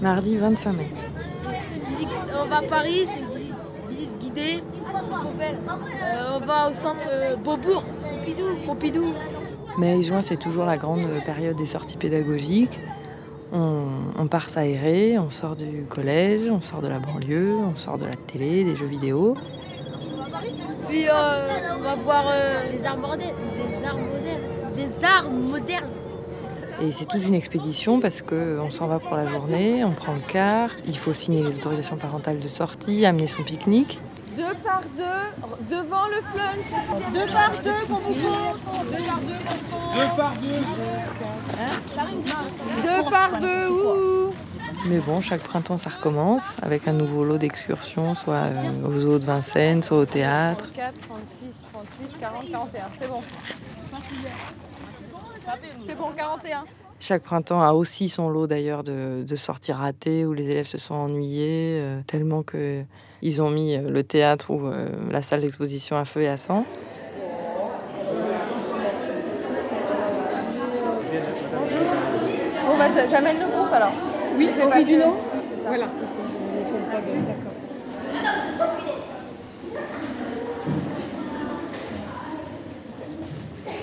Mardi 25 mai. On va à Paris, c'est une visite, visite guidée. Euh, on va au centre euh, Beaubourg, Pompidou. Pompidou. Mai et juin, c'est toujours la grande période des sorties pédagogiques. On, on part s'aérer, on sort du collège, on sort de la banlieue, on sort de la télé, des jeux vidéo. Puis euh, on va voir des arts modernes. Des arts modernes. Des arts modernes. Et c'est toute une expédition parce qu'on s'en va pour la journée, on prend le car, il faut signer les autorisations parentales de sortie, amener son pique-nique. Deux par deux, devant le flunch. Deux par deux, qu'on vous Deux par deux, ouh. Mais bon, chaque printemps, ça recommence avec un nouveau lot d'excursions, soit euh, aux eaux de Vincennes, soit au théâtre. 34, 36, 38, 40, 41. C'est bon. C'est bon, 41. Chaque printemps a aussi son lot d'ailleurs de, de sorties ratées où les élèves se sont ennuyés euh, tellement que ils ont mis euh, le théâtre ou euh, la salle d'exposition à feu et à sang. Bon, bah, j'a- j'amène le groupe alors. Oui, passer. Dunant C'est ça. Voilà. Je d'accord.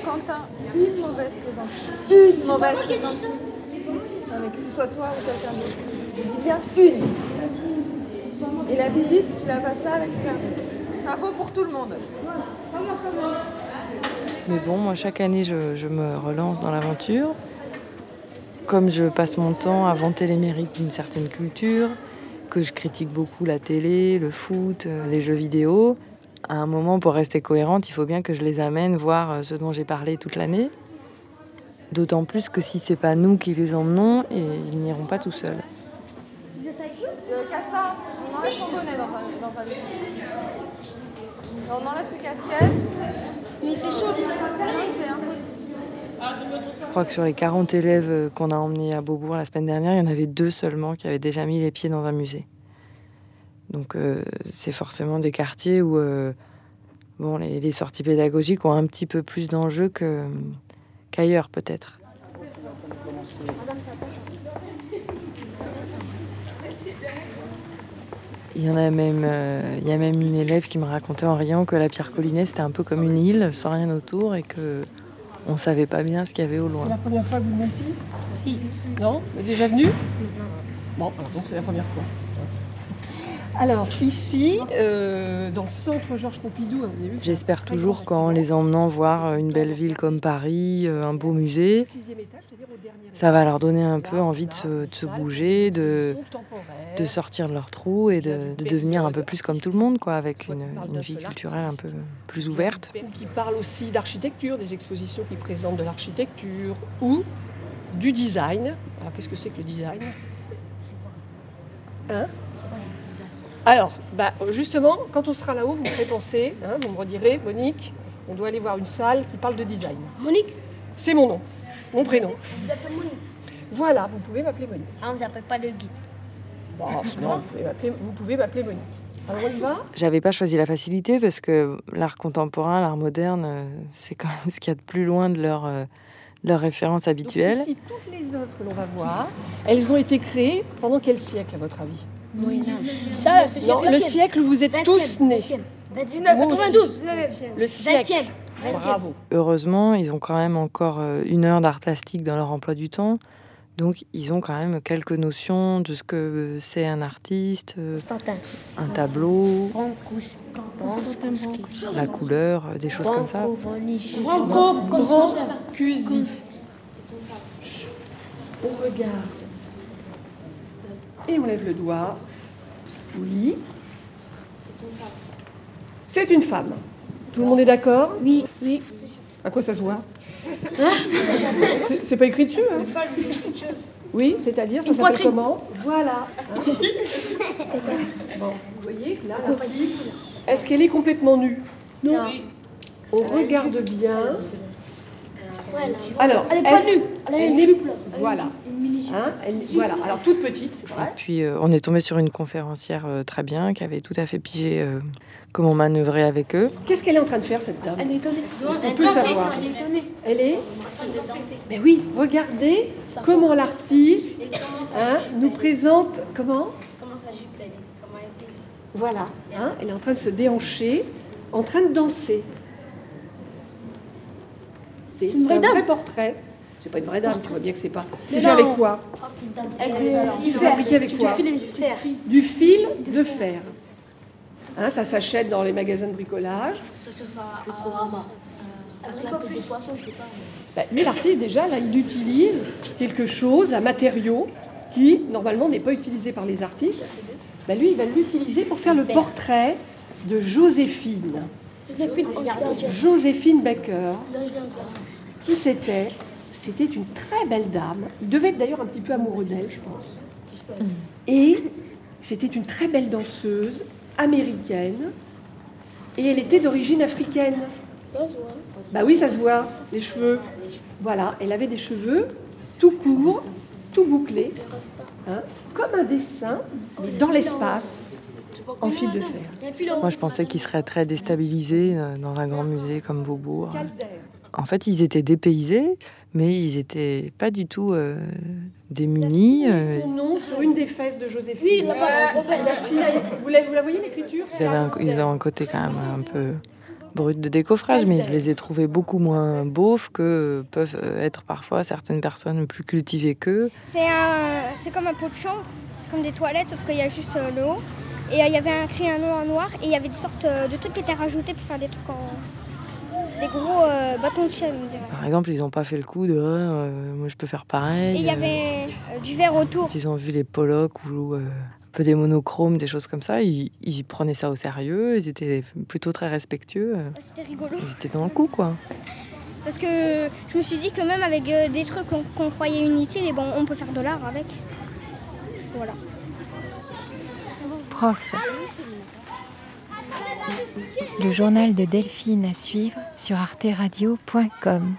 Quentin, une mauvaise présentation. Une mauvaise présentation. Non, mais que ce soit toi ou quelqu'un d'autre. Je dis bien une. Et la visite, tu la passes là avec quelqu'un. Ça vaut pour tout le monde. Mais bon, moi, chaque année, je, je me relance dans l'aventure. Comme je passe mon temps à vanter les mérites d'une certaine culture, que je critique beaucoup la télé, le foot, euh, les jeux vidéo, à un moment, pour rester cohérente, il faut bien que je les amène voir euh, ce dont j'ai parlé toute l'année. D'autant plus que si c'est pas nous qui les emmenons, et ils n'iront pas tout seuls. Euh, Casta, on enlève son bonnet dans un, dans un livre. On enlève ses casquettes. Mais il fait chaud. C'est un peu. Je crois que sur les 40 élèves euh, qu'on a emmenés à Beaubourg la semaine dernière, il y en avait deux seulement qui avaient déjà mis les pieds dans un musée. Donc euh, c'est forcément des quartiers où euh, bon, les, sorties pédagogiques ont un petit peu plus d'enjeux qu'ailleurs peut-être. Il y en a même, il y a même une élève qui me racontait en riant que la Pierre Collinet c'était un peu comme une île sans rien autour et que on savait pas bien ce qu'il y avait au loin. C'est la première fois que vous venez ici Si. Non Vous êtes déjà venu Bon, alors donc c'est la première fois. Alors ici, euh, dans le centre Georges Pompidou, hein, vous avez vu c'est J'espère toujours qu'en les emmenant voir une belle ville comme Paris, euh, un beau musée, ça va leur donner un peu envie de se, de bouger, de, de sortir de leur trou et de, de devenir un peu plus comme tout le monde, quoi, avec une, une vie culturelle un peu plus ouverte. Ou qui parle aussi d'architecture, des expositions qui présentent de l'architecture ou du design. Alors qu'est-ce que c'est que le design? Hein? Alors, bah, justement, quand on sera là-haut, vous me ferez penser, hein, vous me redirez, Monique, on doit aller voir une salle qui parle de design. Monique C'est mon nom, mon prénom. Vous appelez Monique Voilà, vous pouvez m'appeler Monique. Ah, on ne s'appelle pas le guide. Bon, non, vous pouvez m'appeler- vous pouvez m'appeler Monique. Alors on y va? J'avais pas choisi la facilité parce que l'art contemporain, l'art moderne, euh, c'est quand même ce qu'il y a de plus loin de leur, euh, de leur référence Donc habituelle. ici, toutes les œuvres que l'on va voir, elles ont été créées pendant quel siècle, à votre avis? Ça, c'est Non, le siècle où vous êtes tous nés. 19, Moi aussi. 92. Le siècle. 20e. Bravo. Heureusement, ils ont quand même encore euh, une heure d'art plastique dans leur emploi du temps. Donc, ils ont quand même quelques notions de ce que c'est un artiste, euh, Constantin. un tableau, la couleur, euh, des choses comme ça. Branco. Brancusi. Et on lève le doigt. Oui. C'est une femme. Tout le monde est d'accord? Oui, oui. À quoi ça se voit? C'est- C'est pas écrit dessus hein? Oui, c'est-à-dire, ça s'appelle comment? Voilà. hein? Bon, vous voyez que là, est-ce qu'elle est complètement nue? Non. On regarde bien. Alors, Elle est pas nue. Elle a elle une jupe. Voilà. Hein, elle- voilà. Alors toute petite, c'est vrai. Puis euh, on est tombé sur une conférencière euh, très bien qui avait tout à fait pigé euh, comment manœuvrer avec eux. Qu'est-ce qu'elle est en train de faire cette dame? Elle est étonnée. On peut savoir. Elle est étonnée. Elle est Mais oui, regardez comment l'artiste hein, nous présente comment? Comment sa jupe, elle est? Comment elle est? Voilà, hein, elle est en train de se déhancher, en train de danser. C'est une c'est vraie un dame. vrai portrait. C'est pas une vraie dame, tu vois bien que c'est pas. C'est Mais fait avec quoi Avec C'est fabriqué avec quoi Du fer. Du fil de fer. Hein, ça s'achète dans les magasins de bricolage. Ça, ça, ça. Lui, l'artiste, déjà, là, il utilise quelque chose, un matériau qui, normalement, n'est pas utilisé par les artistes. Bah, lui, il va l'utiliser pour faire le portrait de Joséphine. Joséphine Baker. Qui c'était? C'était une très belle dame. Il devait être d'ailleurs un petit peu amoureux d'elle, je pense. Et c'était une très belle danseuse américaine. Et elle était d'origine africaine. Bah oui, ça se voit, les cheveux. Voilà, elle avait des cheveux tout courts, tout bouclés, hein, comme un dessin, mais dans l'espace, en fil de fer. Moi je pensais qu'ils seraient très déstabilisés euh, dans un grand musée comme Beaubourg. En fait ils étaient dépaysés, mais ils étaient pas du tout euh, démunis. euh, Son nom sur une des fesses de Joséphine. Oui, vous, la, vous la voyez l'écriture? Ils avaient un, ils ont un côté quand même un peu brut de décoffrage, mais je les ai trouvés beaucoup moins beaufs que peuvent être parfois certaines personnes plus cultivées qu'eux. C'est un, c'est comme un pot de chambre, c'est comme des toilettes, sauf qu'il y a juste euh, le haut. Et euh, il y avait un nom en noir et il y avait des sortes euh, de trucs qui étaient rajoutés pour faire des trucs en. des gros euh, bâtons de chaîne, on dirait. Par exemple, ils n'ont pas fait le coup de Ah, euh, moi je peux faire pareil. Et il y avait euh, du verre autour. Ils ont vu les Pollock ou un peu des monochromes, des choses comme ça, ils, ils prenaient ça au sérieux, ils étaient plutôt très respectueux. Ouais, C'était rigolo. Ils étaient dans le coup, quoi. Parce que je me suis dit que même avec des trucs qu'on croyait inutiles, et bon, on peut faire de l'art avec. Voilà. Le journal de Delphine à suivre sur arteradio.com.